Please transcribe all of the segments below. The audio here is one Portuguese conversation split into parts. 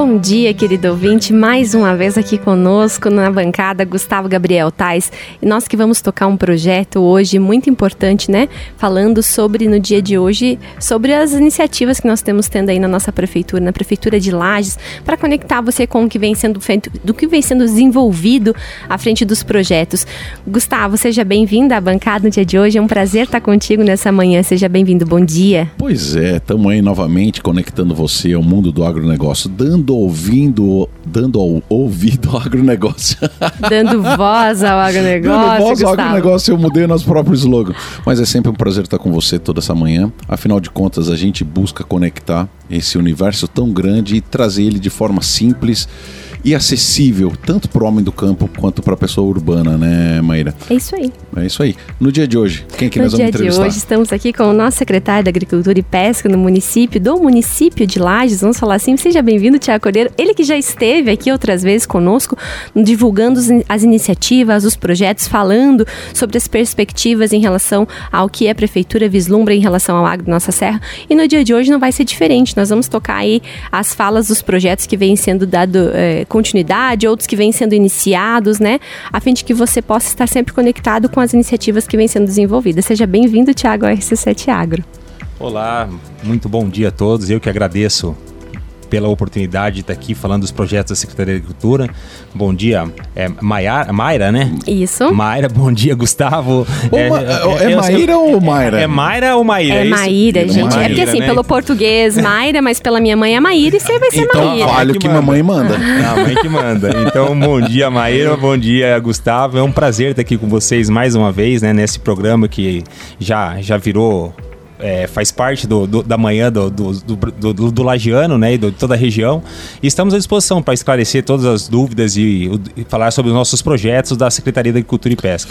Bom dia, querido ouvinte, mais uma vez aqui conosco na bancada, Gustavo Gabriel Tais. E nós que vamos tocar um projeto hoje muito importante, né? Falando sobre, no dia de hoje, sobre as iniciativas que nós temos tendo aí na nossa prefeitura, na prefeitura de Lages, para conectar você com o que vem sendo feito, do que vem sendo desenvolvido à frente dos projetos. Gustavo, seja bem-vindo à bancada no dia de hoje. É um prazer estar contigo nessa manhã. Seja bem-vindo. Bom dia. Pois é, estamos aí novamente conectando você ao mundo do agronegócio, dando dando ouvindo, dando ao ouvido ao agronegócio. Dando voz ao agronegócio. Dando voz ao agronegócio, eu mudei o nosso próprio slogan. Mas é sempre um prazer estar com você toda essa manhã. Afinal de contas, a gente busca conectar esse universo tão grande e trazer ele de forma simples e acessível, tanto para o homem do campo quanto para a pessoa urbana, né, Maíra? É isso aí. É isso aí. No dia de hoje, quem que no nós vamos entrevistar? No dia de hoje, estamos aqui com o nosso secretário da Agricultura e Pesca no município, do município de Lages, vamos falar assim. Seja bem-vindo, Tiago Cordeiro. Ele que já esteve aqui outras vezes conosco, divulgando as iniciativas, os projetos, falando sobre as perspectivas em relação ao que a prefeitura vislumbra em relação ao agro da nossa serra. E no dia de hoje não vai ser diferente. Nós vamos tocar aí as falas dos projetos que vêm sendo dado é, continuidade, outros que vêm sendo iniciados, né? A fim de que você possa estar sempre conectado com as iniciativas que vêm sendo desenvolvidas. Seja bem-vindo, Tiago, ao RC7 Agro. Olá, muito bom dia a todos. Eu que agradeço pela oportunidade de estar aqui falando dos projetos da Secretaria de Agricultura. Bom dia, é Maiara, Mayra, né? Isso. Mayra, bom dia, Gustavo. é, é, é, é Maíra ou Mayra? É, é Maíra ou Maíra? É, Maíra, gente. Maíra, é porque assim, né? pelo português, Mayra, mas pela minha mãe é Maíra e você vai ser então, Maíra. Então vale o que mamãe manda. A mãe que manda. Então, bom dia, Maíra, bom dia, Gustavo. É um prazer estar aqui com vocês mais uma vez, né, nesse programa que já, já virou é, faz parte do, do, da manhã do, do, do, do Lagiano né, e de toda a região. E estamos à disposição para esclarecer todas as dúvidas e, e, falar sobre os nossos projetos da Secretaria da Agricultura e Pesca.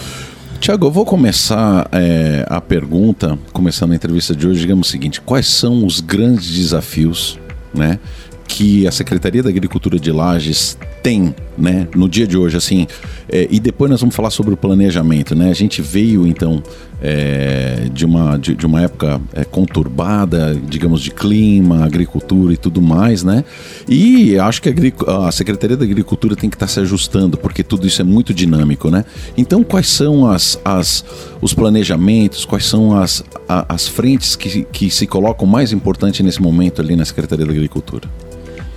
Tiago, eu vou começar é, a pergunta, começando a entrevista de hoje, digamos o seguinte: quais são os grandes desafios né, que a Secretaria da Agricultura de Lages tem, né, no dia de hoje, assim, é, e depois nós vamos falar sobre o planejamento, né? A gente veio então é, de, uma, de, de, uma época é, conturbada, digamos, de clima, agricultura e tudo mais, né? E acho que a, a Secretaria da Agricultura tem que estar tá se ajustando, porque tudo isso é muito dinâmico, né? Então, quais são as, as, os planejamentos, quais são as, as frentes que, que se colocam mais importante nesse momento ali na Secretaria da Agricultura?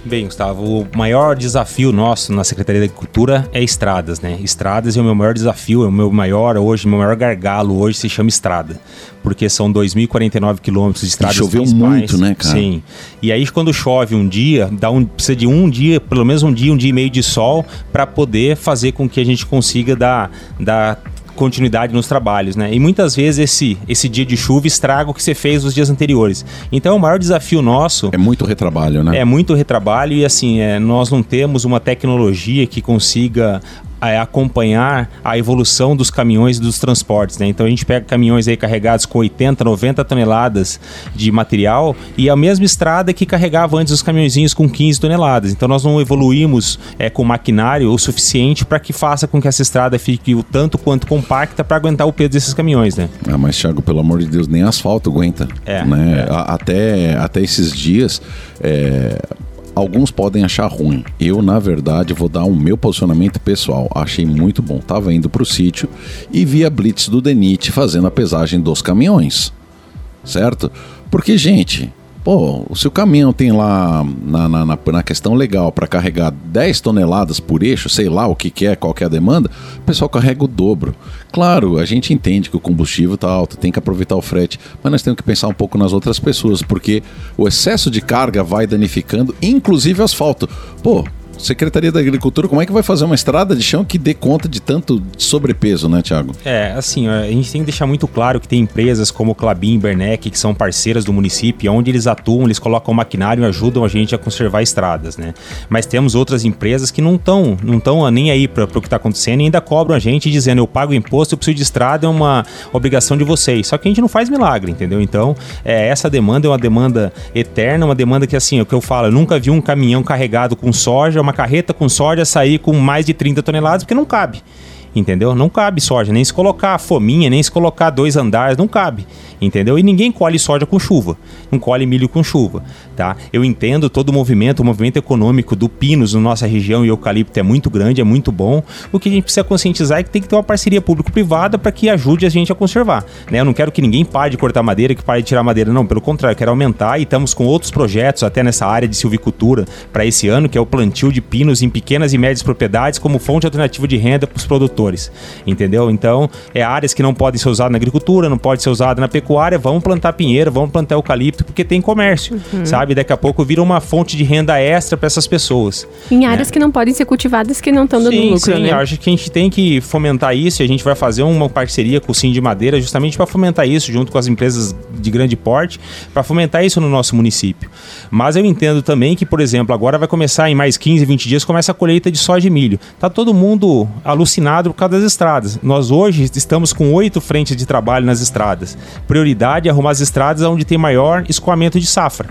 Bem, Gustavo, o maior desafio nosso na Secretaria da Agricultura é estradas, né? Estradas é o meu maior desafio, é o meu maior hoje, meu maior gargalo hoje se chama estrada. Porque são 2.049 quilômetros de estradas e choveu muito, né, cara? Sim. E aí quando chove um dia, dá um, precisa de um dia, pelo menos um dia, um dia e meio de sol para poder fazer com que a gente consiga dar, dar continuidade nos trabalhos, né? E muitas vezes esse, esse dia de chuva estraga o que você fez nos dias anteriores. Então, o maior desafio nosso... É muito retrabalho, né? É muito retrabalho e, assim, é, nós não temos uma tecnologia que consiga é, acompanhar a evolução dos caminhões e dos transportes. Né? Então a gente pega caminhões aí carregados com 80, 90 toneladas de material e a mesma estrada que carregava antes os caminhõezinhos com 15 toneladas. Então nós não evoluímos é, com maquinário o suficiente para que faça com que essa estrada fique o tanto quanto compacta para aguentar o peso desses caminhões. Né? Ah, mas Thiago, pelo amor de Deus, nem asfalto aguenta. É, né? É. Até, até esses dias. É Alguns podem achar ruim. Eu, na verdade, vou dar o meu posicionamento pessoal. Achei muito bom. Tava indo para o sítio e vi a blitz do Denit fazendo a pesagem dos caminhões. Certo? Porque, gente, Pô, se o caminhão tem lá na, na, na questão legal para carregar 10 toneladas por eixo, sei lá o que, que é, qual que é a demanda, o pessoal carrega o dobro. Claro, a gente entende que o combustível está alto, tem que aproveitar o frete, mas nós temos que pensar um pouco nas outras pessoas, porque o excesso de carga vai danificando, inclusive o asfalto. Pô, Secretaria da Agricultura, como é que vai fazer uma estrada de chão que dê conta de tanto sobrepeso, né, Tiago? É, assim, a gente tem que deixar muito claro que tem empresas como Clabin e Bernec, que são parceiras do município, onde eles atuam, eles colocam maquinário e ajudam a gente a conservar estradas, né? Mas temos outras empresas que não estão não tão nem aí para o que está acontecendo e ainda cobram a gente dizendo eu pago imposto, eu preciso de estrada, é uma obrigação de vocês. Só que a gente não faz milagre, entendeu? Então, é, essa demanda é uma demanda eterna, uma demanda que, assim, é o que eu falo, eu nunca vi um caminhão carregado com soja, uma carreta com soja sair com mais de 30 toneladas, porque não cabe. Entendeu? Não cabe soja, nem se colocar fominha, nem se colocar dois andares, não cabe. Entendeu? E ninguém colhe soja com chuva, não colhe milho com chuva. tá? Eu entendo todo o movimento, o movimento econômico do Pinos na nossa região e eucalipto é muito grande, é muito bom. O que a gente precisa conscientizar é que tem que ter uma parceria público-privada para que ajude a gente a conservar, né? Eu não quero que ninguém pare de cortar madeira, que pare de tirar madeira, não, pelo contrário, eu quero aumentar e estamos com outros projetos até nessa área de silvicultura para esse ano, que é o plantio de pinos em pequenas e médias propriedades como fonte alternativa de renda para os produtores, entendeu? Então, é áreas que não podem ser usadas na agricultura, não pode ser usada na pecuária, vamos plantar pinheiro, vamos plantar eucalipto, porque tem comércio, uhum. sabe? Daqui a pouco vira uma fonte de renda extra para essas pessoas. Em áreas né? que não podem ser cultivadas que não estão dando sim, lucro, sim, né? acho que a gente tem que fomentar isso e a gente vai fazer uma parceria com o Sim de Madeira justamente para fomentar isso junto com as empresas de grande porte, para fomentar isso no nosso município. Mas eu entendo também que, por exemplo, agora vai começar em mais 15, 20 dias começa a colheita de soja e milho. Tá todo mundo alucinado por causa das estradas. Nós hoje estamos com oito frentes de trabalho nas estradas. Prioridade é arrumar as estradas onde tem maior escoamento de safra.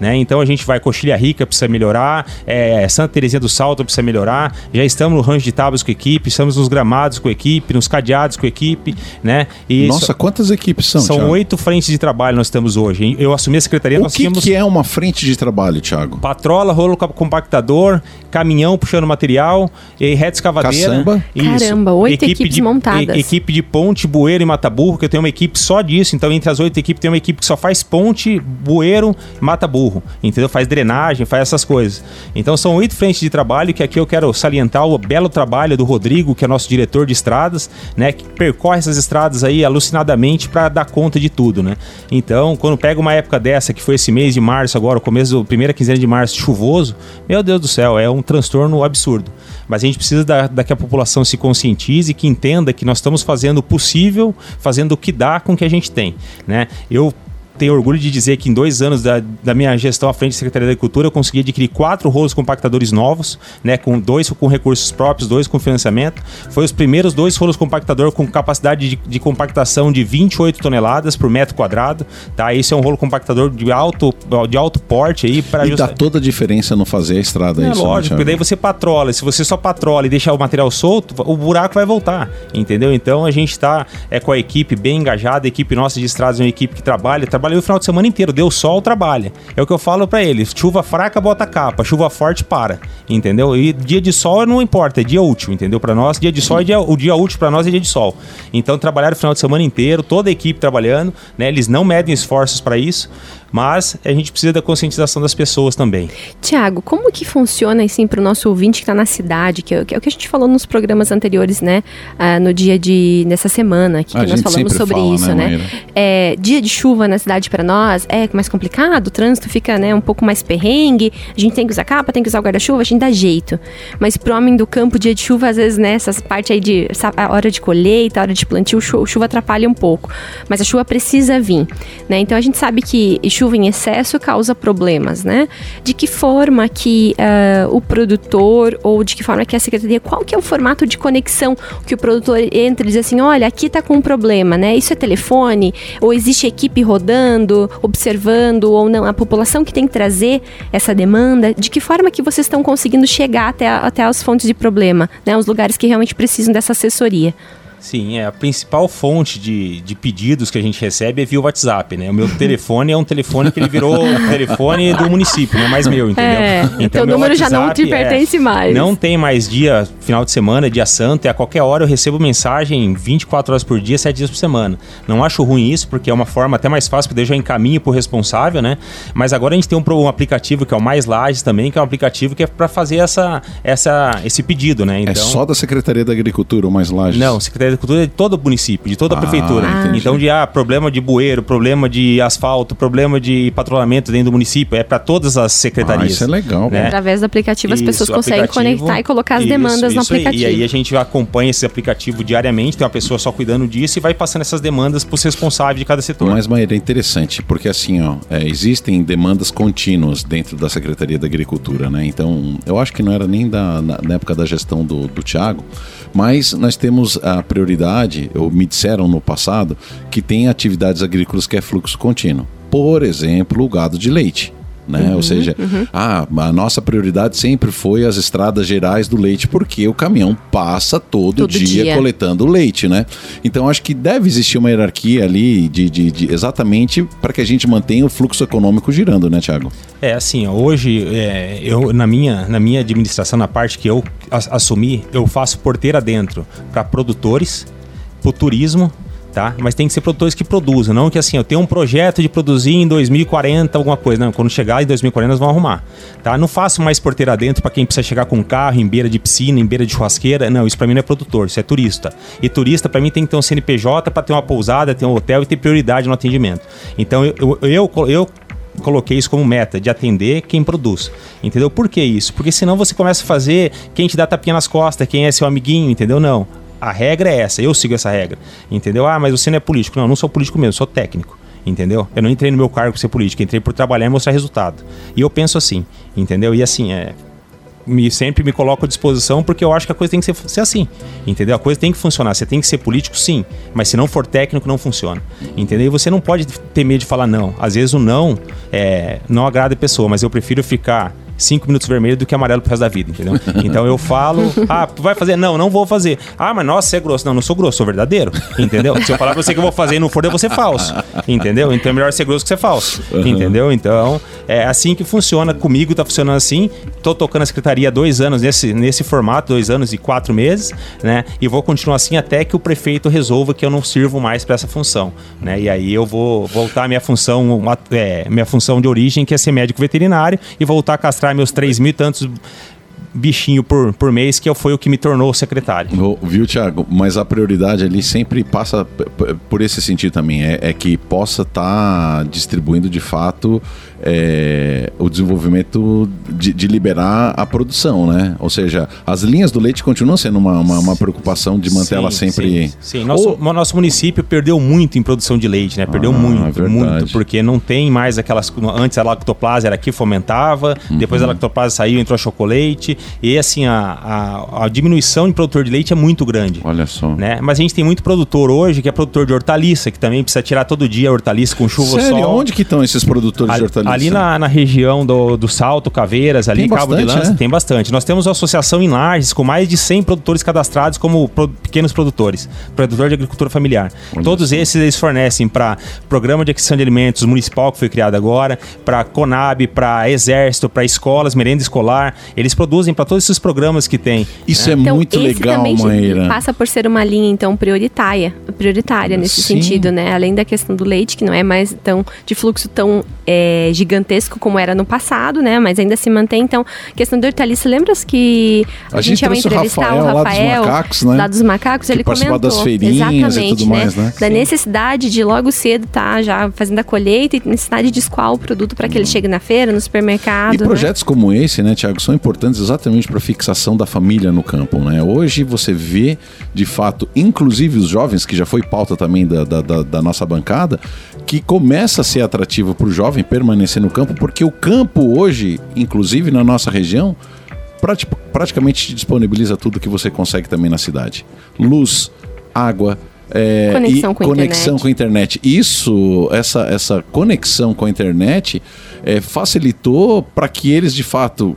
Né? Então a gente vai Coxilha Rica, precisa melhorar, é, Santa Terezinha do Salto precisa melhorar, já estamos no rancho de tábuas com a equipe, estamos nos gramados com a equipe, nos cadeados com a equipe, né? E Nossa, quantas equipes são, São Thiago? oito frentes de trabalho nós temos hoje. Eu assumi a secretaria, o nós que tínhamos... que é uma frente de trabalho, Thiago? Patrola, rolo compactador, caminhão puxando material, e reta escavadeira. Caçamba. Isso. Caramba, oito equipe equipes de, montadas. E, equipe de ponte, bueiro e mata-burro, que eu tenho uma equipe só disso. Então, entre as oito equipes, tem uma equipe que só faz ponte, bueiro, mata-burro. Entendeu? Faz drenagem, faz essas coisas. Então são oito frentes de trabalho que aqui eu quero salientar o belo trabalho do Rodrigo, que é nosso diretor de estradas, né, que percorre essas estradas aí alucinadamente para dar conta de tudo, né? Então, quando pega uma época dessa, que foi esse mês de março agora, o começo da primeira quinzena de março, chuvoso, meu Deus do céu, é um transtorno absurdo. Mas a gente precisa da, da que a população se conscientize, que entenda que nós estamos fazendo o possível, fazendo o que dá com o que a gente tem, né? Eu tenho orgulho de dizer que em dois anos da, da minha gestão à frente da Secretaria da Agricultura, eu consegui adquirir quatro rolos compactadores novos, né, com dois com recursos próprios, dois com financiamento. Foi os primeiros dois rolos compactador com capacidade de, de compactação de 28 toneladas por metro quadrado. Tá? Esse é um rolo compactador de alto, de alto porte aí para E dá toda a diferença no fazer a estrada. É isso, lógico, porque daí você patrola. Se você só patrola e deixar o material solto, o buraco vai voltar, entendeu? Então a gente está é, com a equipe bem engajada, a equipe nossa de estradas é uma equipe que trabalha, trabalha trabalhei o final de semana inteiro. Deu sol, trabalha. É o que eu falo para eles. Chuva fraca, bota capa. Chuva forte, para. Entendeu? E dia de sol não importa, é dia útil, entendeu? Para nós, dia de sol é dia, o dia útil para nós é dia de sol. Então trabalharam o final de semana inteiro, toda a equipe trabalhando, né? Eles não medem esforços para isso. Mas a gente precisa da conscientização das pessoas também. Tiago, como que funciona assim para o nosso ouvinte que está na cidade, que é, que é, o que a gente falou nos programas anteriores, né? Ah, no dia de nessa semana que, que nós falamos sobre fala, isso, né? né? É, dia de chuva na cidade para nós é mais complicado, o trânsito fica né, um pouco mais perrengue, a gente tem que usar capa, tem que usar o guarda-chuva, a gente dá jeito. Mas pro homem do campo, dia de chuva, às vezes, né, essas partes aí de a hora de colheita, a hora de plantio, chuva atrapalha um pouco. Mas a chuva precisa vir, né? Então a gente sabe que chuva em excesso causa problemas, né? De que forma que uh, o produtor ou de que forma que a secretaria, qual que é o formato de conexão que o produtor entra e diz assim, olha, aqui tá com um problema, né? Isso é telefone ou existe equipe rodando, observando ou não? A população que tem que trazer essa demanda, de que forma que vocês estão conseguindo chegar até, até as fontes de problema, né? Os lugares que realmente precisam dessa assessoria. Sim, é a principal fonte de, de pedidos que a gente recebe é via WhatsApp, né? O meu telefone é um telefone que ele virou o telefone do município, não é mais meu, entendeu? É, então o número já não te pertence é, mais. Não tem mais dia, final de semana, dia santo, e a qualquer hora eu recebo mensagem 24 horas por dia, 7 dias por semana. Não acho ruim isso, porque é uma forma até mais fácil, porque eu já encaminho pro responsável, né? Mas agora a gente tem um, um aplicativo que é o Mais Lages também, que é um aplicativo que é para fazer essa, essa, esse pedido, né? É então, é só da Secretaria da Agricultura, o Mais Lages? Não, Secretaria Agricultura é de todo o município, de toda a ah, prefeitura. Ah, então, de ah, problema de bueiro, problema de asfalto, problema de patrulhamento dentro do município, é para todas as secretarias. Ah, isso é legal. Né? Através do aplicativo as pessoas conseguem conectar e colocar as isso, demandas isso no aplicativo. Aí. E aí a gente acompanha esse aplicativo diariamente, tem uma pessoa só cuidando disso e vai passando essas demandas para os responsáveis de cada setor. Mas, Maíra, é interessante, porque assim, ó, é, existem demandas contínuas dentro da Secretaria da Agricultura, né? Então, eu acho que não era nem da, na, na época da gestão do, do Tiago, mas nós temos a prioridade, ou me disseram no passado, que tem atividades agrícolas que é fluxo contínuo. Por exemplo, o gado de leite. Né? Uhum, Ou seja, uhum. ah, a nossa prioridade sempre foi as estradas gerais do leite, porque o caminhão passa todo, todo dia, dia, coletando leite, né? Então acho que deve existir uma hierarquia ali de, de, de exatamente para que a gente mantenha o fluxo econômico girando, né, Tiago? É assim, hoje é, eu na minha na minha administração na parte que eu assumi, eu faço porteira dentro para produtores, para o turismo tá? Mas tem que ser produtores que produzam, não que assim, eu tenho um projeto de produzir em 2040 alguma coisa, não, quando chegar em 2040 nós vamos arrumar, tá? Não faço mais porteira dentro para quem precisa chegar com um carro em beira de piscina, em beira de churrasqueira, não, isso para mim não é produtor, isso é turista. E turista para mim tem que ter um CNPJ para ter uma pousada, ter um hotel e ter prioridade no atendimento. Então eu, eu, eu, eu coloquei isso como meta, de atender quem produz. Entendeu? Por que isso? Porque senão você começa a fazer quem te dá tapinha nas costas, quem é seu amiguinho, entendeu? Não. A regra é essa, eu sigo essa regra. Entendeu? Ah, mas você não é político. Não, eu não sou político mesmo, sou técnico. Entendeu? Eu não entrei no meu cargo por ser político, entrei por trabalhar e mostrar resultado. E eu penso assim, entendeu? E assim, é, me, sempre me coloco à disposição porque eu acho que a coisa tem que ser, ser, assim, entendeu? A coisa tem que funcionar. Você tem que ser político, sim, mas se não for técnico, não funciona, entendeu? E você não pode ter medo de falar não. Às vezes o não é, não agrada a pessoa, mas eu prefiro ficar cinco minutos vermelho do que amarelo pro resto da vida, entendeu? Então eu falo, ah, vai fazer? Não, não vou fazer. Ah, mas nossa, você é grosso. Não, não sou grosso, sou verdadeiro, entendeu? Se eu falar pra você que eu vou fazer e não for, eu vou ser falso, entendeu? Então é melhor ser grosso que ser falso, uhum. entendeu? Então é assim que funciona comigo, tá funcionando assim. Tô tocando a secretaria há dois anos nesse, nesse formato, dois anos e quatro meses, né? E vou continuar assim até que o prefeito resolva que eu não sirvo mais para essa função, né? E aí eu vou voltar à minha função, é, minha função de origem, que é ser médico veterinário, e voltar a castrar meus 3 mil e tantos bichinho por, por mês, que foi o que me tornou secretário. Viu, Thiago? Mas a prioridade ali sempre passa por esse sentido também, é, é que possa estar tá distribuindo de fato é, o desenvolvimento de, de, liberar a produção, né? Ou seja, as linhas do leite continuam sendo uma, uma, uma preocupação de manter sim, ela sempre. Sim, sim. Nosso, Ou... nosso município perdeu muito em produção de leite, né? Perdeu ah, muito, muito, porque não tem mais aquelas. Antes a lactoplase era que fomentava, uhum. depois a lactoplase saiu, entrou chocolate, e assim, a, a, a, diminuição de produtor de leite é muito grande. Olha só. Né? Mas a gente tem muito produtor hoje que é produtor de hortaliça, que também precisa tirar todo dia hortaliça com chuva Sério? sol. Onde que estão esses produtores de hortaliça? Ali na, na região do, do Salto, Caveiras, ali, tem Cabo bastante, de Lança, né? tem bastante. Nós temos uma associação em Lages com mais de 100 produtores cadastrados como pro, pequenos produtores, produtor de agricultura familiar. Onde Todos esses eles fornecem para programa de aquisição de alimentos municipal que foi criado agora, para Conab, para Exército, para escolas, merenda escolar. Eles produzem para todos esses programas que tem. Isso né? é então, muito legal, Maíra. Passa por ser uma linha então prioritária, prioritária nesse Sim. sentido, né? Além da questão do leite, que não é mais tão de fluxo tão é, gigantesco como era no passado, né? Mas ainda se mantém. Então, questão do hortaliça, lembra que a, a gente, ia entrevistar o Rafael, o Rafael lá dos macacos, né? Lá dos macacos que ele comentou das feirinhas exatamente, e tudo né? mais, né? Da Sim. necessidade de logo cedo estar tá, já fazendo a colheita e necessidade de escoar o produto para que ele chegue na feira, no supermercado. E né? projetos como esse, né, Tiago, são importantes exatamente para a fixação da família no campo, né? Hoje você vê, de fato, inclusive os jovens, que já foi pauta também da, da, da, da nossa bancada, que começa a ser atrativo para o jovem permanecer no campo, porque o campo hoje, inclusive na nossa região, praticamente te disponibiliza tudo que você consegue também na cidade: luz, água. É, conexão, com, conexão internet. com a internet. Isso, essa, essa conexão com a internet é, facilitou para que eles de fato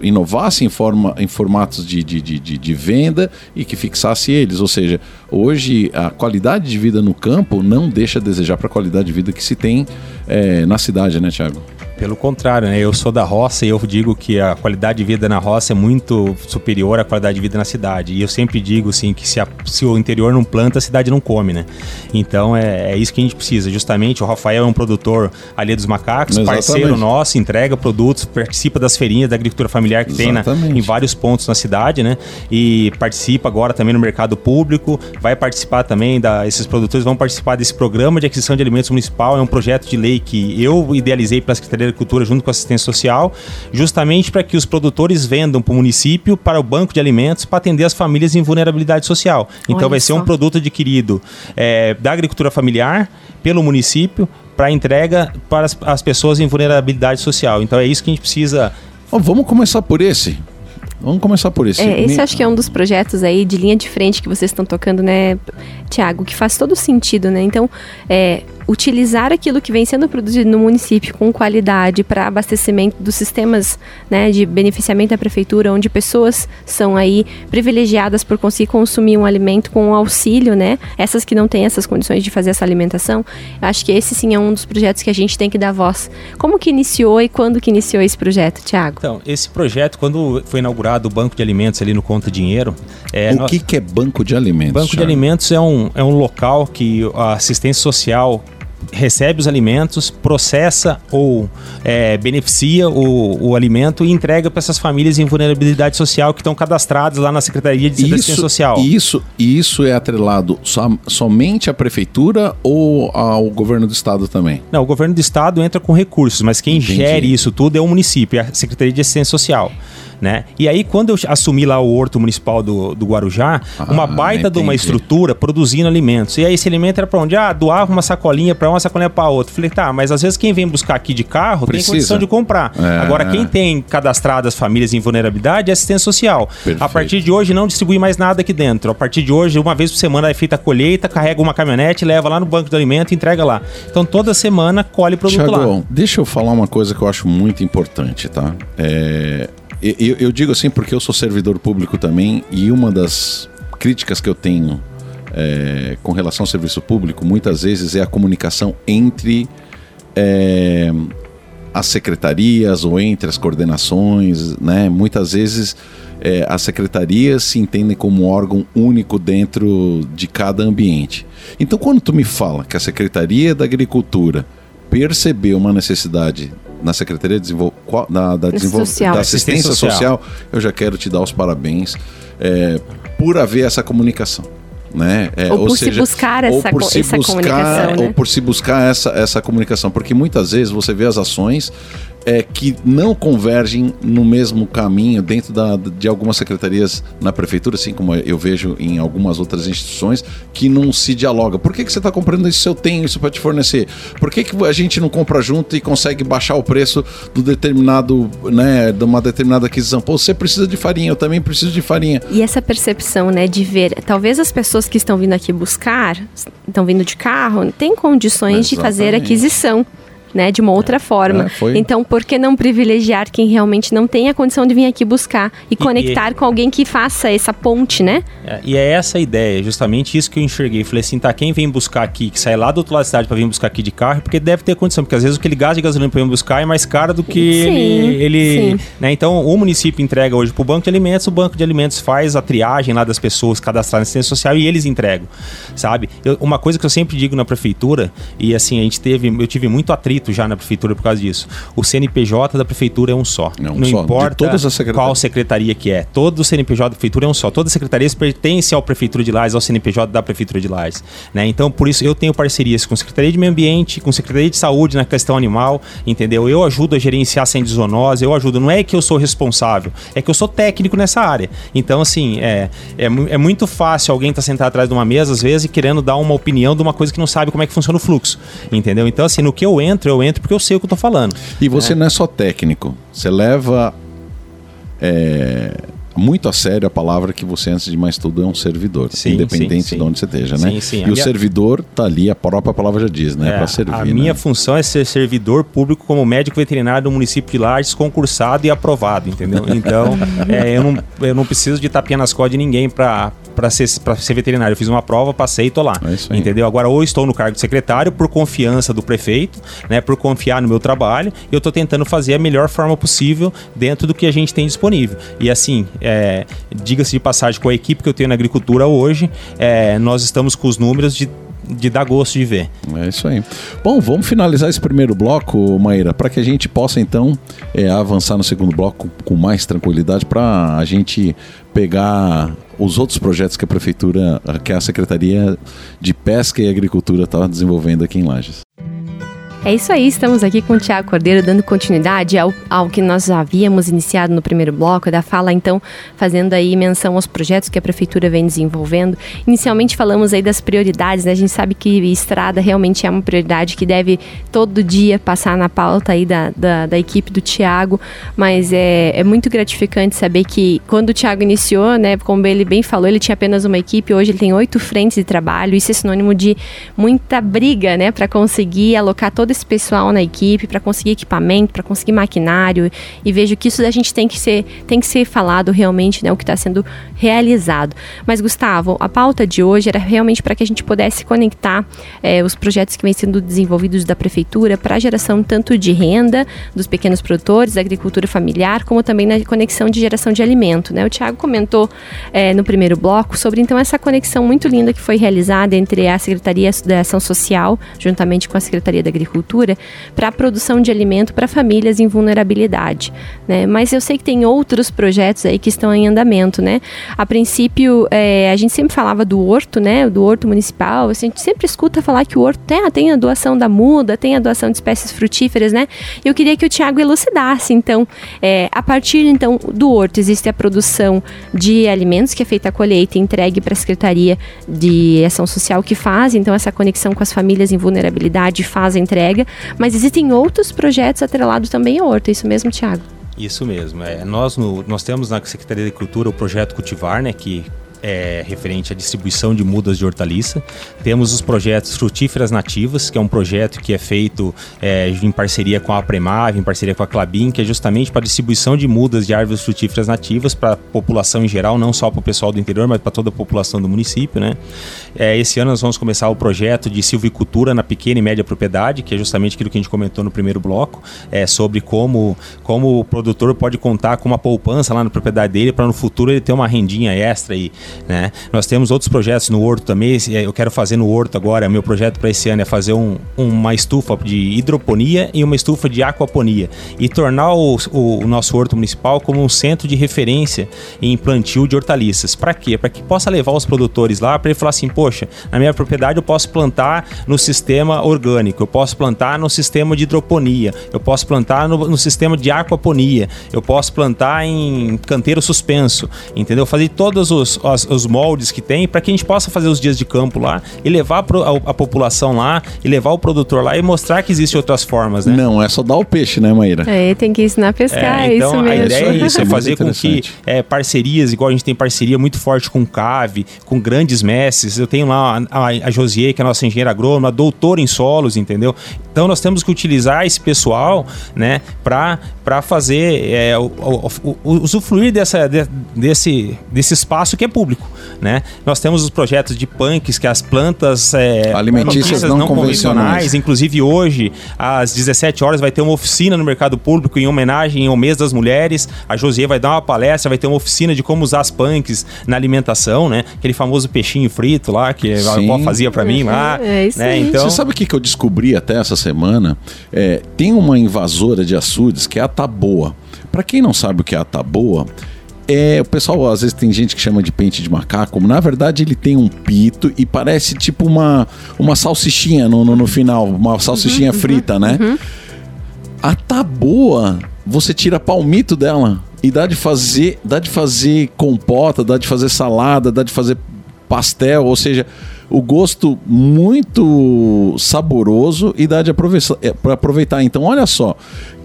inovassem em, forma, em formatos de, de, de, de, venda e que fixasse eles. Ou seja, hoje a qualidade de vida no campo não deixa a desejar para a qualidade de vida que se tem é, na cidade, né, Tiago? Pelo contrário, né? Eu sou da roça e eu digo que a qualidade de vida na roça é muito superior à qualidade de vida na cidade. E eu sempre digo, assim, que se, a, se o interior não planta, a cidade não come, né? Então é, é, isso que a gente precisa. Justamente, o Rafael é um produtor ali dos macacos, Exatamente. parceiro nosso, entrega produtos, participa das feirinhas da agricultura familiar que Exatamente. tem na, em vários pontos na cidade, né? E participa agora também no mercado público, vai participar também, da, esses produtores vão participar desse programa de aquisição de alimentos municipal. É um projeto de lei que eu idealizei para a Secretaria Agricultura junto com a assistência social, justamente para que os produtores vendam para o município, para o banco de alimentos, para atender as famílias em vulnerabilidade social. Então Olha vai ser um produto adquirido é, da agricultura familiar pelo município para entrega para as, as, pessoas em vulnerabilidade social. Então é isso que a gente precisa. Oh, vamos começar por esse. Vamos começar por esse. É, esse acho que é um dos projetos aí de linha de frente que vocês estão tocando, né, Tiago, que faz todo sentido, né? Então, é, utilizar aquilo que vem sendo produzido no município com qualidade para abastecimento dos sistemas né, de beneficiamento da prefeitura, onde pessoas são aí privilegiadas por conseguir consumir um alimento com auxílio, né? Essas que não têm essas condições de fazer essa alimentação. Eu acho que esse sim é um dos projetos que a gente tem que dar voz. Como que iniciou e quando que iniciou esse projeto, Tiago? Então, esse projeto, quando foi inaugurado o Banco de Alimentos ali no Conta Dinheiro... É, o nós... que, que é Banco de Alimentos? Banco Thiago? de Alimentos é um, é um local que a assistência social recebe os alimentos, processa ou é, beneficia o, o, alimento e entrega para essas famílias em vulnerabilidade social que estão cadastradas lá na Secretaria de Assistência Social. Isso, isso é atrelado som, somente à prefeitura ou ao governo do estado também? Não, o governo do estado entra com recursos, mas quem Entendi. gere isso tudo é o município, é a Secretaria de Assistência Social né? E aí, quando eu assumi lá o Horto Municipal do, do Guarujá, ah, uma baita de uma estrutura produzindo alimentos. E aí, esse alimento era para onde? Ah, doava uma sacolinha para uma, sacolinha para outra. Falei, tá, mas às vezes quem vem buscar aqui de carro Precisa. tem condição de comprar. É, Agora, quem tem cadastrado as famílias em vulnerabilidade é assistência social. Perfeito. A partir de hoje, não distribui mais nada aqui dentro. A partir de hoje, uma vez por semana é feita a colheita, carrega uma caminhonete, leva lá no banco de alimento e entrega lá. Então, toda semana colhe produto Thiago, lá. Deixa eu falar uma coisa que eu acho muito importante, tá? É, eu, eu, digo assim porque eu sou servidor público também e uma das críticas que eu tenho é, com relação ao serviço público muitas vezes é a comunicação entre é, as secretarias ou entre as coordenações, né? Muitas vezes é, as secretarias se entendem como um órgão único dentro de cada ambiente. Então, quando tu me fala que a Secretaria da Agricultura percebeu uma necessidade na Secretaria de Desenvol... da, da, Desenvol... da Assistência social. social. eu já quero te dar os parabéns é, por haver essa comunicação. Né? É, ou, ou, por seja, se buscar essa, por se essa buscar, comunicação. Né? Ou por se buscar essa, essa comunicação. Porque muitas vezes você vê as ações é, que não convergem no mesmo caminho dentro da, de algumas secretarias na prefeitura, assim como eu vejo em algumas outras instituições, que não se dialoga. Por que, que você está comprando isso se eu tenho isso para te fornecer? Por que, que a gente não compra junto e consegue baixar o preço do determinado, né, de uma determinada aquisição? Pô, você precisa de farinha, eu também preciso de farinha. E essa percepção, né, de ver, talvez as pessoas que estão vindo aqui buscar, estão vindo de carro, têm condições Exatamente. de fazer aquisição né, de uma outra forma. É, então, por que não privilegiar quem realmente não tem a condição de vir aqui buscar e, e conectar e, com alguém que faça essa ponte, né? É, e é essa a ideia, justamente isso que eu enxerguei. Falei assim, tá, quem vem buscar aqui, que sai lá do outro lado da cidade para vir buscar aqui de carro, porque deve ter condição, porque às vezes o que ele gasta de gasolina para vir buscar é mais caro do que sim, ele, ele né? Então, o município entrega hoje para o banco de alimentos, o banco de alimentos faz a triagem lá das pessoas cadastradas na assistência social e eles entregam, sabe? Eu, uma coisa que eu sempre digo na prefeitura e assim a gente teve, eu tive muito atrito já na prefeitura por causa disso. O CNPJ da prefeitura é um só. É um Não só. importa qual secretaria que é. Todo o CNPJ da prefeitura é um só. Todas as secretarias pertencem ao prefeitura de Lages, ao CNPJ da prefeitura de Lages. Né? Então, por isso eu tenho parcerias com a Secretaria de Meio Ambiente, com a Secretaria de Saúde na questão animal, entendeu? Eu ajudo a gerenciar sem zoonose, eu ajudo. Não é que eu sou responsável, é que eu sou técnico nessa área. Então, assim, é, é, é muito fácil alguém estar tá sentado atrás de uma mesa, às vezes, e querendo dar uma opinião de uma coisa que não sabe como é que funciona o fluxo, entendeu? Então, assim, no que eu entro, eu entro porque eu sei o que eu tô falando. E você né? não é só técnico, você leva é, muito a sério a palavra que você, antes de mais tudo, é um servidor, sim, independente sim, sim. de onde você esteja, né? e o minha... servidor tá ali, a própria palavra já diz, né? É, para servir. A né? minha função é ser servidor público como médico veterinário do município de Lages, concursado e aprovado, entendeu? Então, é, eu, não, eu não preciso de tapinha nas costas de ninguém para para ser, ser veterinário. Eu fiz uma prova, passei e tô lá. É entendeu? Agora, ou estou no cargo de secretário por confiança do prefeito, né? Por confiar no meu trabalho, e eu estou tentando fazer a melhor forma possível dentro do que a gente tem disponível. E assim, é, diga-se de passagem, com a equipe que eu tenho na agricultura hoje, é, nós estamos com os números de de dar gosto de ver. É isso aí. Bom, vamos finalizar esse primeiro bloco, Maíra, para que a gente possa então é, avançar no segundo bloco com mais tranquilidade para a gente pegar os outros projetos que a prefeitura, que a Secretaria de Pesca e Agricultura está desenvolvendo aqui em Lages. É isso aí, estamos aqui com o Tiago Cordeiro dando continuidade ao, ao que nós havíamos iniciado no primeiro bloco, da fala então fazendo aí menção aos projetos que a prefeitura vem desenvolvendo. Inicialmente falamos aí das prioridades, né? A gente sabe que estrada realmente é uma prioridade que deve todo dia passar na pauta aí da, da, da equipe do Tiago, mas é, é muito gratificante saber que quando o Tiago iniciou, né, como ele bem falou, ele tinha apenas uma equipe, hoje ele tem oito frentes de trabalho, isso é sinônimo de muita briga, né, para conseguir alocar todo esse pessoal na equipe para conseguir equipamento, para conseguir maquinário e vejo que isso a gente tem que ser tem que ser falado realmente, né, o que está sendo realizado. Mas Gustavo, a pauta de hoje era realmente para que a gente pudesse conectar é, os projetos que vêm sendo desenvolvidos da prefeitura para a geração tanto de renda dos pequenos produtores, da agricultura familiar, como também na conexão de geração de alimento, né? O Tiago comentou é, no primeiro bloco sobre então essa conexão muito linda que foi realizada entre a Secretaria da Ação Social, juntamente com a Secretaria da Agricultura agricultura para a produção de alimento para famílias em vulnerabilidade. Né? Mas eu sei que tem outros projetos aí que estão em andamento. Né? A princípio, é, a gente sempre falava do horto, né? do horto municipal. A gente sempre escuta falar que o horto tem, tem a doação da muda, tem a doação de espécies frutíferas. Né? Eu queria que o Tiago elucidasse, então, é, a partir então do horto existe a produção de alimentos que é feita a colheita entregue para a Secretaria de Ação Social que faz, então, essa conexão com as famílias em vulnerabilidade, faz a entrega entrega, mas existem outros projetos atrelados também à horta, é isso mesmo, Tiago? Isso mesmo. É, nós, no, nós temos na Secretaria de Agricultura o projeto Cultivar, né, que é, referente à distribuição de mudas de hortaliça. Temos os projetos Frutíferas Nativas, que é um projeto que é feito é, em parceria com a Premave, em parceria com a Clabin, que é justamente para distribuição de mudas de árvores frutíferas nativas para a população em geral, não só para o pessoal do interior, mas para toda a população do município. Né? É, esse ano nós vamos começar o projeto de silvicultura na pequena e média propriedade, que é justamente aquilo que a gente comentou no primeiro bloco, é, sobre como, como o produtor pode contar com uma poupança lá na propriedade dele para no futuro ele ter uma rendinha extra e né? Nós temos outros projetos no Horto também. Eu quero fazer no Horto agora. Meu projeto para esse ano é fazer um, uma estufa de hidroponia e uma estufa de aquaponia e tornar o, o, o nosso Horto Municipal como um centro de referência em plantio de hortaliças. Para quê? Para que possa levar os produtores lá para ele falar assim: poxa, na minha propriedade eu posso plantar no sistema orgânico, eu posso plantar no sistema de hidroponia, eu posso plantar no, no sistema de aquaponia, eu posso plantar em canteiro suspenso, entendeu? Fazer todos os, os os moldes que tem, para que a gente possa fazer os dias de campo lá e levar a, a, população lá e levar o produtor lá e mostrar que existem outras formas, né? Não, é só dar o peixe, né, Maíra? É, tem que ensinar a pescar, é, então, é isso mesmo. A ideia é isso, é fazer com que é, parcerias, igual a gente tem parceria muito forte com Cave, com grandes mestres. Eu tenho lá a, a Josier, que é a nossa engenheira agrônoma, doutora em solos, entendeu? Então nós temos que utilizar esse pessoal, né, para fazer é, o, o, o, usufruir dessa, de, desse, desse espaço que é público, né? Nós temos os projetos de punks, que é as plantas é, alimentícias não, não convencionais. convencionais. Inclusive hoje, às 17 horas, vai ter uma oficina no mercado público em homenagem ao mês das mulheres. A Josier vai dar uma palestra, vai ter uma oficina de como usar as punks na alimentação, né? Aquele famoso peixinho frito lá que Sim. a avó fazia para mim lá. É isso né? aí. Então... Você sabe o que, que eu descobri até essa semana, é, tem uma invasora de açudes que é a taboa. Para quem não sabe o que é a taboa, é, o pessoal às vezes tem gente que chama de pente de macaco, na verdade ele tem um pito e parece tipo uma, uma salsichinha no, no, no final, uma salsichinha uhum, frita, né? uhum, né? Uhum. A taboa, você tira palmito dela e dá de fazer, dá de fazer compota, dá de fazer salada, dá de fazer pastel, ou seja, o gosto muito saboroso e dá aproveitar, é, para aproveitar. Então, olha só,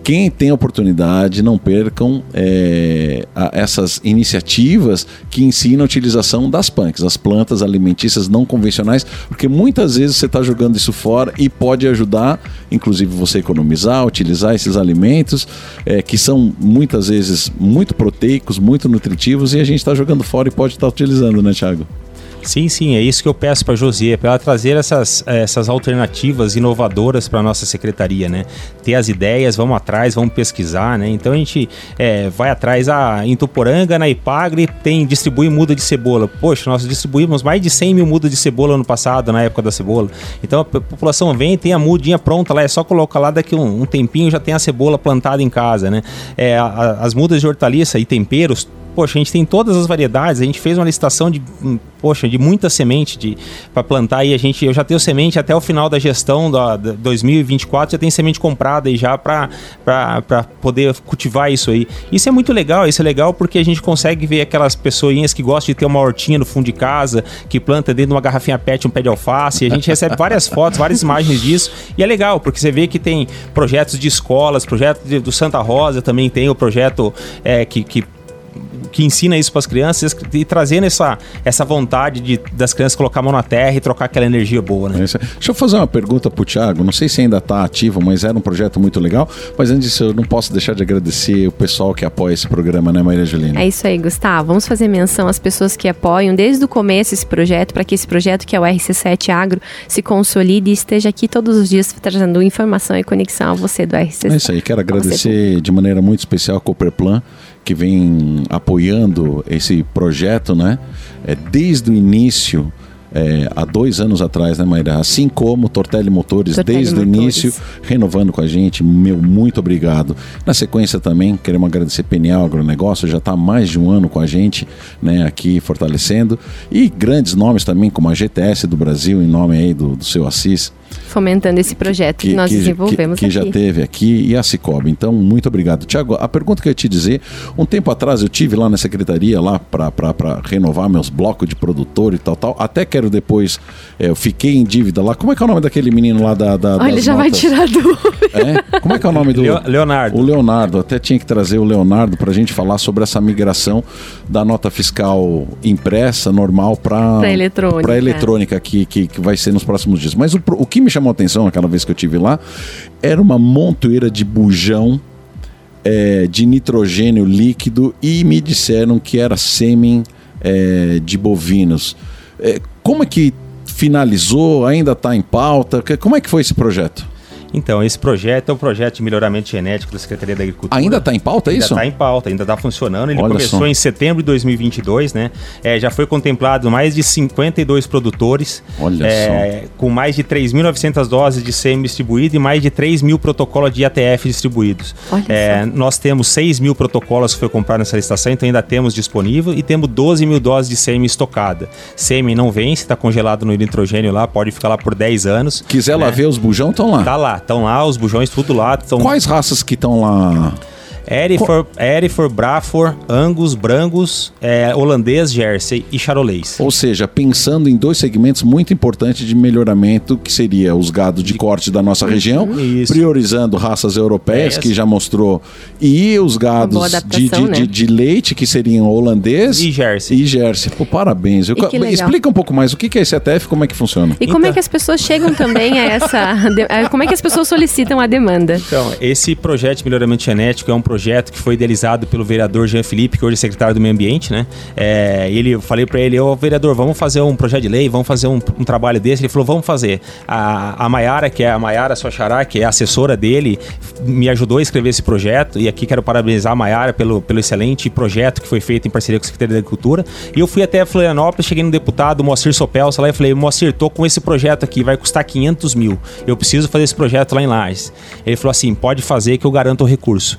quem tem oportunidade, não percam é, essas iniciativas que ensinam a utilização das punks, as plantas alimentícias não convencionais, porque muitas vezes você está jogando isso fora e pode ajudar, inclusive você economizar, utilizar esses alimentos é, que são muitas vezes muito proteicos, muito nutritivos e a gente está jogando fora e pode estar tá utilizando, né, Thiago? Sim, sim, é isso que eu peço para a Josie, para ela trazer essas, essas alternativas inovadoras para a nossa secretaria, né? Ter as ideias, vamos atrás, vamos pesquisar, né? Então a gente é, vai atrás, ah, em Tuporanga, na Ipagre, tem, distribui muda de cebola. Poxa, nós distribuímos mais de 100 mil mudas de cebola ano passado, na época da cebola. Então a população vem, tem a mudinha pronta lá, é só colocar lá, daqui um, um tempinho já tem a cebola plantada em casa, né? É, a, as mudas de hortaliça e temperos, poxa, a gente tem todas as variedades, a gente fez uma licitação de, hum, poxa, de muita semente de para plantar e a gente, eu já tenho semente até o final da gestão da, da 2024, já tem semente comprada e já para poder cultivar isso aí. Isso é muito legal, isso é legal porque a gente consegue ver aquelas pessoinhas que gostam de ter uma hortinha no fundo de casa, que planta dentro de uma garrafinha PET um pé de alface, e a gente recebe várias fotos, várias imagens disso, e é legal, porque você vê que tem projetos de escolas, projeto de, do Santa Rosa também tem o projeto é, que, que que ensina isso para as crianças e trazendo essa, essa vontade de, das crianças colocar a mão na terra e trocar aquela energia boa, né? Deixa eu fazer uma pergunta para o Thiago. Não sei se ainda está ativo, mas era um projeto muito legal. Mas antes disso, eu não posso deixar de agradecer o pessoal que apoia esse programa, né, Maria Julina? É isso aí, Gustavo. Vamos fazer menção às pessoas que apoiam desde o começo esse projeto, para que esse projeto, que é o RC7 Agro, se consolide e esteja aqui todos os dias trazendo informação e conexão a você do RC7. É isso aí. Quero agradecer de maneira muito especial a Cooperplan que vem apoiando esse projeto, né? É, desde o início é, há dois anos atrás, né, Maíra? Assim como Tortelli Motores, Tortelli desde Motores. o início, renovando com a gente. Meu muito obrigado. Na sequência também, queremos agradecer Penial Agronegócio, já está mais de um ano com a gente, né, aqui fortalecendo. E grandes nomes também, como a GTS do Brasil, em nome aí do, do seu Assis fomentando esse projeto que, que nós que, desenvolvemos que, que já teve aqui e a Cicobi. Então, muito obrigado. Tiago, a pergunta que eu ia te dizer, um tempo atrás eu tive lá na secretaria lá para renovar meus blocos de produtor e tal, tal. Até quero depois, é, eu fiquei em dívida lá. Como é que é o nome daquele menino lá da... da Olha, ele já notas? vai tirar dúvida. É? Como é que é o nome do... Leonardo. O Leonardo. Até tinha que trazer o Leonardo para a gente falar sobre essa migração da nota fiscal impressa, normal, para eletrônica. Para eletrônica que, que, que vai ser nos próximos dias. Mas o, o que me chamou a atenção aquela vez que eu tive lá era uma montoeira de bujão é, de nitrogênio líquido e me disseram que era sêmen é, de bovinos. É, como é que finalizou? Ainda está em pauta? Como é que foi esse projeto? Então, esse projeto é um projeto de melhoramento genético da Secretaria da Agricultura. Ainda está em pauta, é isso? Ainda está em pauta, ainda está funcionando. Ele Olha começou só. em setembro de 2022, né? É, já foi contemplado mais de 52 produtores. Olha é, só. Com mais de 3.900 doses de SEMI distribuído e mais de 3 mil protocolos de ATF distribuídos. Olha é, só. Nós temos 6 mil protocolos que foi comprado nessa licitação, então ainda temos disponível e temos 12 mil doses de SEMI estocada. SEMI não vence, está congelado no nitrogênio lá, pode ficar lá por 10 anos. Quiser né? lá ver os bujão, estão lá. Tá lá, estão lá, os bujões tudo lá. Tão... Quais raças que estão lá? Erifor, Erifor, Brafor, Angus, Brangus, é, holandês, Jersey e charolês. Ou seja, pensando em dois segmentos muito importantes de melhoramento, que seria os gados de, de corte da nossa região, isso. priorizando raças europeias, é que já mostrou, e os gados de, de, né? de, de, leite, que seriam holandês e Jersey. E Jersey. Pô, parabéns. Eu, explica um pouco mais o que é esse ATF, como é que funciona. E como é então... é que as pessoas chegam também a essa... como é que as pessoas solicitam a demanda? Então, esse projeto de melhoramento genético é um projeto projeto que foi idealizado pelo vereador Jean Felipe, que hoje é secretário do Meio Ambiente, né? É, ele, eu falei para ele, ô vereador, vamos fazer um projeto de lei, vamos fazer um, um trabalho desse. Ele falou, vamos fazer. A, a Maiara, que é a Maiara Soxará, que é assessora dele, me ajudou a escrever esse projeto. E aqui quero parabenizar a Maiara pelo, pelo excelente projeto que foi feito em parceria com a Secretaria da Agricultura. E eu fui até Florianópolis, cheguei no deputado Moacir Sopel, lá e falei, Moacir, tô com esse projeto aqui, vai custar 500 mil. Eu preciso fazer esse projeto lá em Lages. Ele falou assim, pode fazer que eu garanto o recurso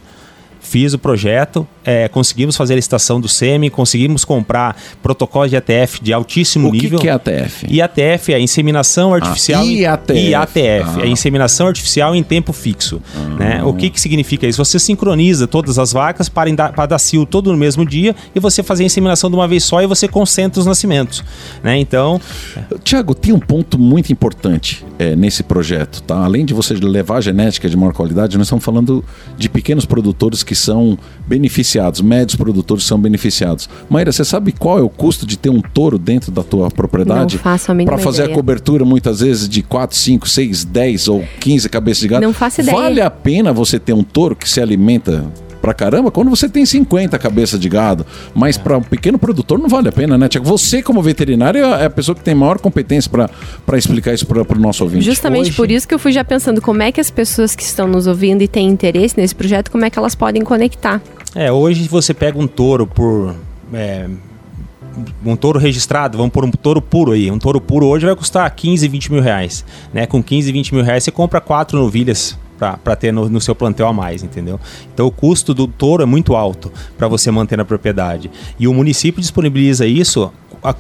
fiz o projeto, é, conseguimos fazer a licitação do SEMI, conseguimos comprar protocolos de ATF de altíssimo o nível. O que, é ATF? E ATF é a inseminação artificial. Ah, IATF. IATF, ah. é a inseminação artificial em tempo fixo. Ah. Né? O que, que significa isso? Você sincroniza todas as vacas para, dar, para dar cio todo no mesmo dia e você fazer a inseminação de uma vez só e você concentra os nascimentos. Né? Então. Tiago, tem um ponto muito importante é, nesse projeto. Tá? Além de você levar a genética de maior qualidade, nós estamos falando de pequenos produtores que são beneficiados, médios produtores são beneficiados. Maíra, você sabe qual é o custo de ter um touro dentro da tua propriedade? Não faço a Para fazer ideia. a cobertura muitas vezes de 4, 5, 6, 10 ou 15 cabeças de gado. Não faço ideia. Vale a pena você ter um touro que se alimenta pra caramba quando você tem 50 cabeças de gado. Mas para um pequeno produtor não vale a pena, né, Tiago? Você, como veterinário, é a pessoa que tem maior competência para explicar isso para o nosso ouvinte. Justamente Hoje... por isso que eu fui já pensando como é que as pessoas que estão nos ouvindo e têm interesse nesse projeto, como é que elas podem conectar. É, hoje você pega um touro por. É, um touro registrado, vamos por um touro puro aí. Um touro puro hoje vai custar 15, 20 mil reais. Né? Com 15, 20 mil reais você compra quatro novilhas para ter no, no, seu plantel a mais, entendeu? Então o custo do touro é muito alto para você manter na propriedade. E o município disponibiliza isso a,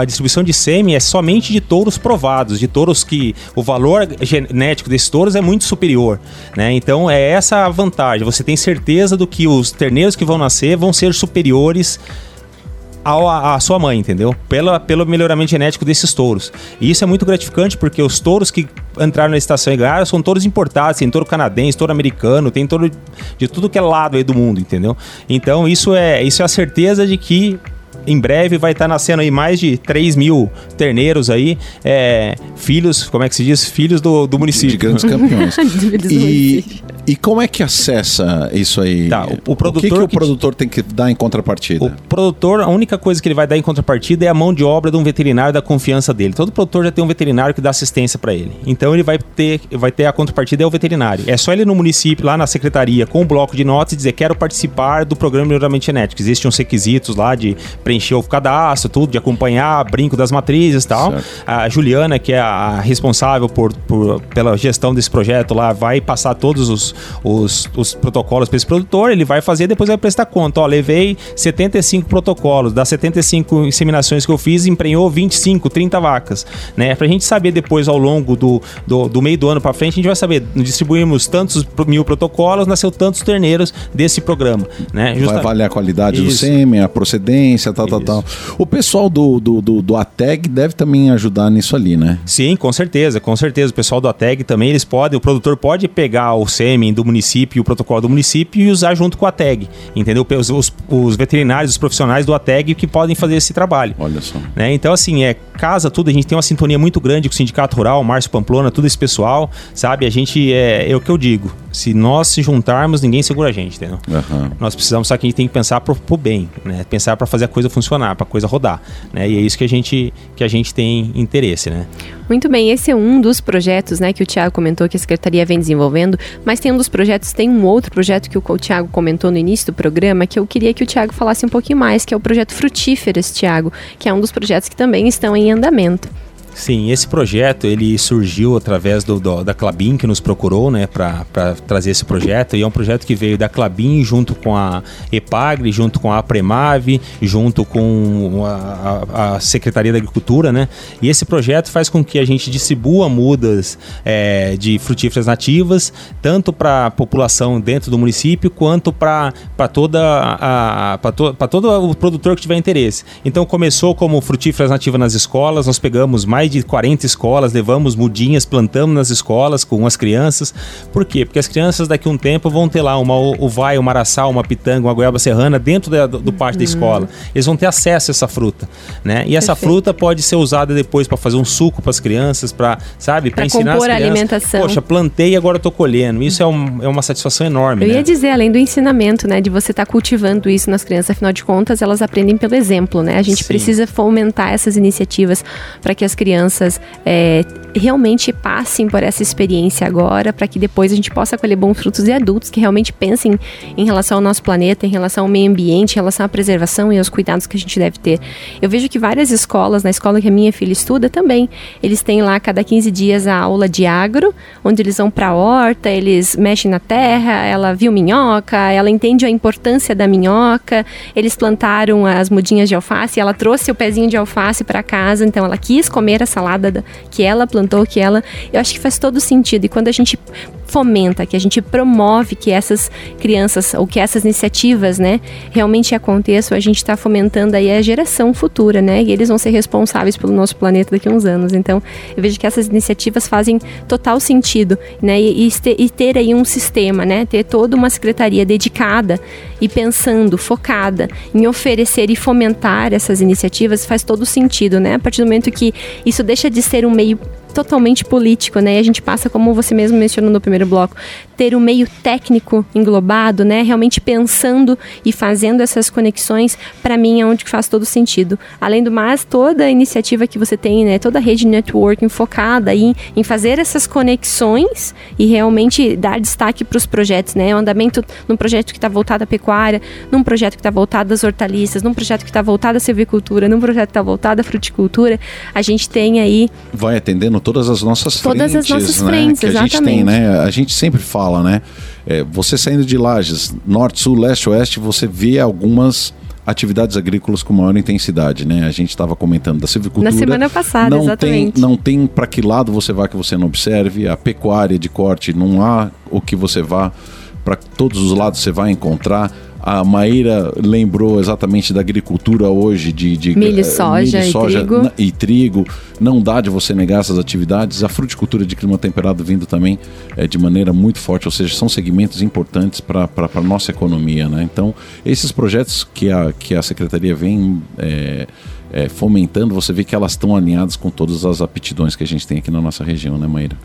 a, distribuição de sêmen é somente de touros provados, de touros que o valor genético desses touros é muito superior, né? Então é essa a vantagem. Você tem certeza do que os terneiros que vão nascer vão ser superiores à sua mãe, entendeu? Pela, pelo melhoramento genético desses touros. E isso é muito gratificante porque os touros que entraram na estação e ganharam são touros importados, tem touro canadense, touro americano, tem touro de tudo que é lado aí do mundo, entendeu? Então isso é, isso é a certeza de que em breve vai estar tá nascendo aí mais de 3 mil terneiros aí, é, filhos, como é que se diz? Filhos do, do município. De grandes campeões. e, e como é que acessa isso aí? Tá, o, o produtor. O que, que o produtor tem que dar em contrapartida? O produtor, a única coisa que ele vai dar em contrapartida é a mão de obra de um veterinário da confiança dele. Todo produtor já tem um veterinário que dá assistência para ele. Então ele vai ter, vai ter a contrapartida é o veterinário. É só ele no município, lá na secretaria, com um bloco de notas e dizer quero participar do programa de melhoramento genético. Existem uns requisitos lá de preencher preencher o cadastro, tudo, de acompanhar brinco das matrizes e tal. Certo. A Juliana, que é a responsável por, por, pela gestão desse projeto lá, vai passar todos os, os, os protocolos para esse produtor, ele vai fazer depois vai prestar conta. Ó, levei 75 protocolos, das 75 inseminações que eu fiz, emprenhou 25, 30 vacas. Né? Pra gente saber depois, ao longo do, do, do meio do ano para frente, a gente vai saber, distribuímos tantos mil protocolos, nasceu tantos terneiros desse programa. Né? Justa... Vai avaliar a qualidade Isso. do sêmen, a procedência, tal, tal, tal. O pessoal do, do, do, do ATEG deve também ajudar nisso ali, né? Sim, com certeza, com certeza. O pessoal do ATEG também, eles podem, o produtor pode pegar o sêmen do município, o protocolo do município e usar junto com a ATEG, entendeu? Os, os, os veterinários, os profissionais do ATEG que podem fazer esse trabalho. Olha só. Né? Então, assim, é casa tudo, a gente tem uma sintonia muito grande com o Sindicato Rural, Márcio Pamplona, tudo esse pessoal, sabe? A gente, é, é o que eu digo, se nós se juntarmos, ninguém segura a gente, entendeu? Uhum. Nós precisamos, só que a gente tem que pensar pro, pro bem, né? Pensar para fazer a coisa funcionar, para a coisa rodar, né? E é isso que a gente que a gente tem interesse, né? Muito bem, esse é um dos projetos, né, que o Tiago comentou que a secretaria vem desenvolvendo, mas tem um dos projetos, tem um outro projeto que o Tiago comentou no início do programa que eu queria que o Tiago falasse um pouquinho mais, que é o projeto Frutíferas, Tiago, que é um dos projetos que também estão em andamento. Sim, esse projeto ele surgiu através do, do da Clabin que nos procurou, né, para trazer esse projeto. E é um projeto que veio da Clabin junto com a Epagre, junto com a Premave, junto com a, a, Secretaria da Agricultura, né. E esse projeto faz com que a gente distribua mudas é, de frutíferas nativas, tanto para a população dentro do município quanto para toda a para to, todo o produtor que tiver interesse. Então começou como frutíferas nativas nas escolas, nós pegamos mais mais de 40 escolas, levamos mudinhas, plantamos nas escolas com as crianças. Por quê? Porque as crianças daqui a um tempo vão ter lá uma vai, uma araçal, uma pitanga, uma goiaba serrana dentro da, do, do pátio uhum. da escola. Eles vão ter acesso a essa fruta, né? E essa Perfeito. fruta pode ser usada depois para fazer um suco para as crianças, para, sabe, para ensinar as crianças. a alimentação. Poxa, plantei e agora estou colhendo. Isso é, um, é uma satisfação enorme. Eu né? ia dizer, além do ensinamento, né, de você estar tá cultivando isso nas crianças, afinal de contas, elas aprendem pelo exemplo, né? A gente Sim. precisa fomentar essas iniciativas para que as crianças é, realmente passem por essa experiência agora, para que depois a gente possa colher bons frutos e adultos que realmente pensem em relação ao nosso planeta, em relação ao meio ambiente, em relação à preservação e aos cuidados que a gente deve ter. Eu vejo que várias escolas, na escola que a minha filha estuda também, eles têm lá cada 15 dias a aula de agro, onde eles vão para a horta, eles mexem na terra, ela viu minhoca, ela entende a importância da minhoca, eles plantaram as mudinhas de alface, ela trouxe o pezinho de alface para casa, então ela quis comer a salada que ela plantou, que ela. Eu acho que faz todo sentido. E quando a gente fomenta, que a gente promove que essas crianças ou que essas iniciativas, né, realmente aconteçam, a gente está fomentando aí a geração futura, né, e eles vão ser responsáveis pelo nosso planeta daqui a uns anos. Então, eu vejo que essas iniciativas fazem total sentido, né, e, e ter aí um sistema, né, ter toda uma secretaria dedicada e pensando, focada em oferecer e fomentar essas iniciativas faz todo sentido, né, a partir do momento que isso deixa de ser um meio totalmente político, né? E a gente passa, como você mesmo mencionou no primeiro bloco, ter um meio técnico englobado, né? Realmente pensando e fazendo essas conexões, para mim é onde faz todo sentido. Além do mais, toda a iniciativa que você tem, né? Toda a rede de networking focada em, em fazer essas conexões e realmente dar destaque para os projetos, né? O andamento num projeto que está voltado à pecuária, num projeto que está voltado às hortaliças, num projeto que está voltado à silvicultura, num projeto que está voltado à fruticultura, a gente tem aí... Vai atendendo todas as nossas todas frentes, as nossas né, frentes, que a exatamente. gente tem, né? A gente sempre fala, né? É, você saindo de Lages, norte, sul, leste, oeste, você vê algumas atividades agrícolas com maior intensidade, né? A gente estava comentando da silvicultura. Na semana passada, não exatamente. Tem, não tem para que lado você vá que você não observe. A pecuária de corte, não há o que você vá. Para todos os lados você vai encontrar. A Maíra lembrou exatamente da agricultura hoje de, de milho, soja, milho, soja e, trigo. e trigo. Não dá de você negar essas atividades. A fruticultura de clima temperado vindo também é, de maneira muito forte, ou seja, são segmentos importantes para a nossa economia. Né? Então, esses projetos que a, que a Secretaria vem é, é, fomentando, você vê que elas estão alinhadas com todas as aptidões que a gente tem aqui na nossa região, né, Maíra?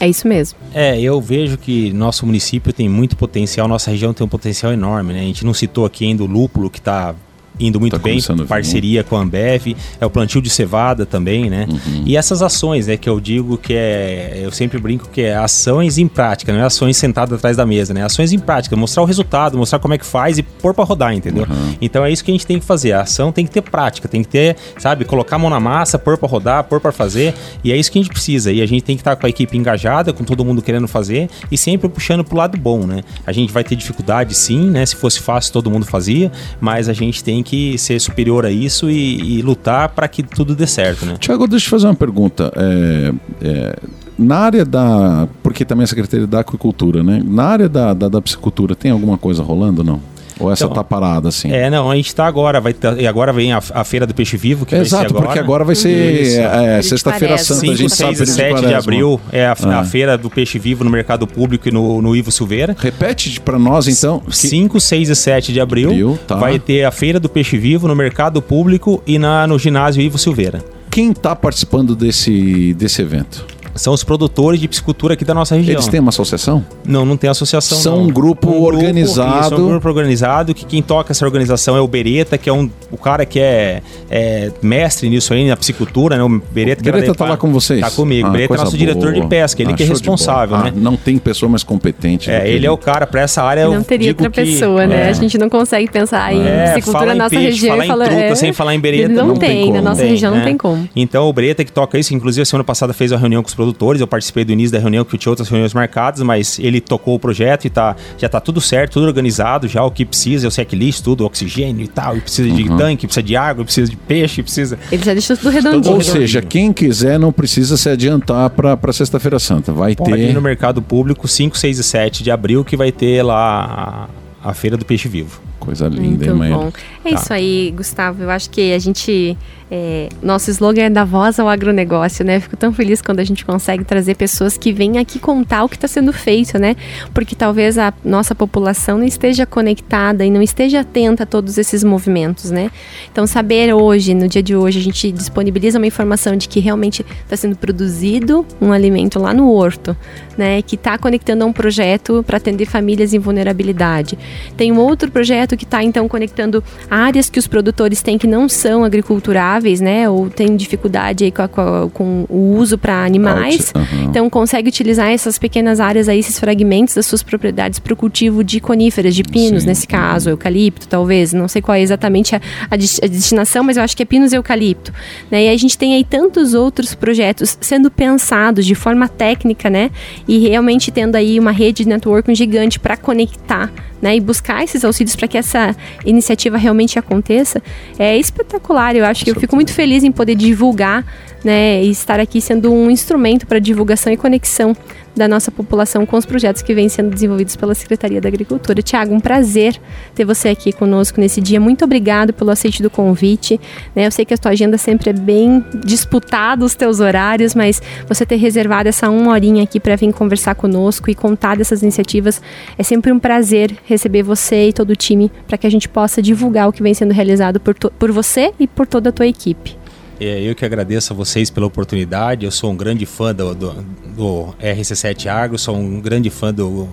É isso mesmo. É, eu vejo que nosso município tem muito potencial, nossa região tem um potencial enorme, né? A gente não citou aqui ainda o lúpulo que está indo muito tá bem, parceria com a Ambev, é o plantio de cevada também, né? Uhum. E essas ações, né, que eu digo que é, eu sempre brinco que é ações em prática, não é ações sentadas atrás da mesa, né? Ações em prática, mostrar o resultado, mostrar como é que faz e pôr para rodar, entendeu? Uhum. Então é isso que a gente tem que fazer. A ação tem que ter prática, tem que ter, sabe, colocar a mão na massa, pôr para rodar, pôr para fazer, e é isso que a gente precisa. E a gente tem que estar com a equipe engajada, com todo mundo querendo fazer e sempre puxando pro lado bom, né? A gente vai ter dificuldade sim, né? Se fosse fácil todo mundo fazia, mas a gente tem que ser superior a isso e, e lutar para que tudo dê certo, né? Tiago, deixa eu te fazer uma pergunta. É, é, na área da. Porque também a Secretaria da Aquicultura, né? Na área da, da, da piscicultura, tem alguma coisa rolando ou não? Ou essa então, tá parada assim? É, não, a gente tá agora, vai tá, e agora vem a, a, Feira do Peixe Vivo, que Exato, vai ser agora. porque agora vai ser é, Sexta-feira Santa, 5, a gente 6 sabe e 7 de, de abril é a, ah. a, Feira do Peixe Vivo no Mercado Público e no, no Ivo Silveira. Repete para nós então. 5, 6 e 7 de abril, abril tá. vai ter a Feira do Peixe Vivo no Mercado Público e na, no ginásio Ivo Silveira. Quem está participando desse, desse evento? São os produtores de piscicultura aqui da nossa região. Eles têm uma associação? Não, não tem associação. São não. um grupo um organizado. Grupo, isso, um grupo organizado que quem toca essa organização é o Bereta, que é um, o cara que é, é mestre nisso aí, na piscicultura, né? O Bereta, o Bereta tá lá com vocês? Tá comigo. Ah, o Bereta é nosso boa. diretor de pesca, ele ah, que é responsável, né? Ah, não tem pessoa mais competente. É, ele é o cara para essa área. Não teria outra que, pessoa, né? É. A gente não consegue pensar em é, piscicultura na nossa peixe, região falar falar. Em truta, é... sem falar em Bereta. Não, não tem, na nossa região não tem como. Então o Bereta que toca isso, inclusive a semana passada fez uma reunião com os produtores, eu participei do início da reunião, que tinha outras reuniões marcadas, mas ele tocou o projeto e tá, já tá tudo certo, tudo organizado, já o que precisa, é o checklist, tudo, oxigênio e tal, e precisa de uhum. tanque, precisa de água, precisa de peixe, precisa... Ele já deixou tudo redondinho. Ou seja, quem quiser não precisa se adiantar para Sexta-feira Santa, vai Pode ter... ir no mercado público 5, 6 e 7 de abril que vai ter lá a, a Feira do Peixe Vivo. Coisa linda, Muito hein, bom. É tá. isso aí, Gustavo. Eu acho que a gente. É, nosso slogan é da voz ao agronegócio, né? Fico tão feliz quando a gente consegue trazer pessoas que vêm aqui contar o que está sendo feito, né? Porque talvez a nossa população não esteja conectada e não esteja atenta a todos esses movimentos, né? Então, saber hoje, no dia de hoje, a gente disponibiliza uma informação de que realmente está sendo produzido um alimento lá no horto, né? Que está conectando a um projeto para atender famílias em vulnerabilidade. Tem um outro projeto que está então conectando áreas que os produtores têm que não são agriculturáveis, né? Ou têm dificuldade aí com, a, com o uso para animais. Uhum. Então consegue utilizar essas pequenas áreas aí, esses fragmentos das suas propriedades para o cultivo de coníferas, de pinos, Sim. nesse caso, eucalipto, talvez. Não sei qual é exatamente a, a, a destinação, mas eu acho que é pinos e eucalipto. Né? E a gente tem aí tantos outros projetos sendo pensados de forma técnica, né? E realmente tendo aí uma rede de networking gigante para conectar né, e buscar esses auxílios para que essa iniciativa realmente aconteça, é espetacular. Eu acho que eu fico muito feliz em poder divulgar né, e estar aqui sendo um instrumento para divulgação e conexão da nossa população com os projetos que vêm sendo desenvolvidos pela Secretaria da Agricultura. Tiago, um prazer ter você aqui conosco nesse dia. Muito obrigado pelo aceite do convite. Né? Eu sei que a tua agenda sempre é bem disputada, os teus horários, mas você ter reservado essa uma horinha aqui para vir conversar conosco e contar dessas iniciativas é sempre um prazer receber você e todo o time para que a gente possa divulgar o que vem sendo realizado por, por você e por toda a tua equipe. É, eu que agradeço a vocês pela oportunidade. Eu sou um grande fã do, do, do RC7 Agro, sou um grande fã do,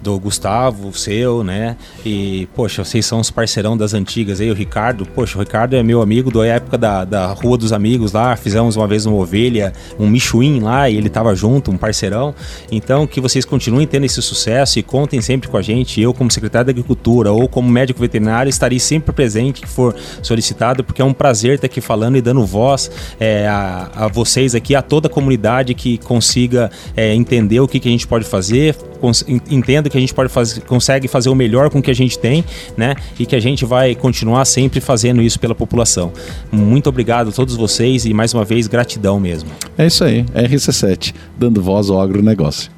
do Gustavo, seu, né? E, poxa, vocês são os parceirão das antigas aí, o Ricardo. Poxa, o Ricardo é meu amigo da época da, da Rua dos Amigos lá. Fizemos uma vez uma ovelha, um Michuim lá e ele tava junto, um parceirão. Então, que vocês continuem tendo esse sucesso e contem sempre com a gente. Eu, como secretário da Agricultura ou como médico veterinário, estarei sempre presente que for solicitado, porque é um prazer estar aqui falando e dando voz é, a, a, vocês aqui, a toda a comunidade que consiga é, entender o que, que a gente pode fazer, que a gente pode fazer, consegue fazer o melhor com o que a gente tem, né? E que a gente vai continuar sempre fazendo isso pela população. Muito obrigado a todos vocês e mais uma vez gratidão mesmo. É isso aí, RC7, dando voz ao agronegócio.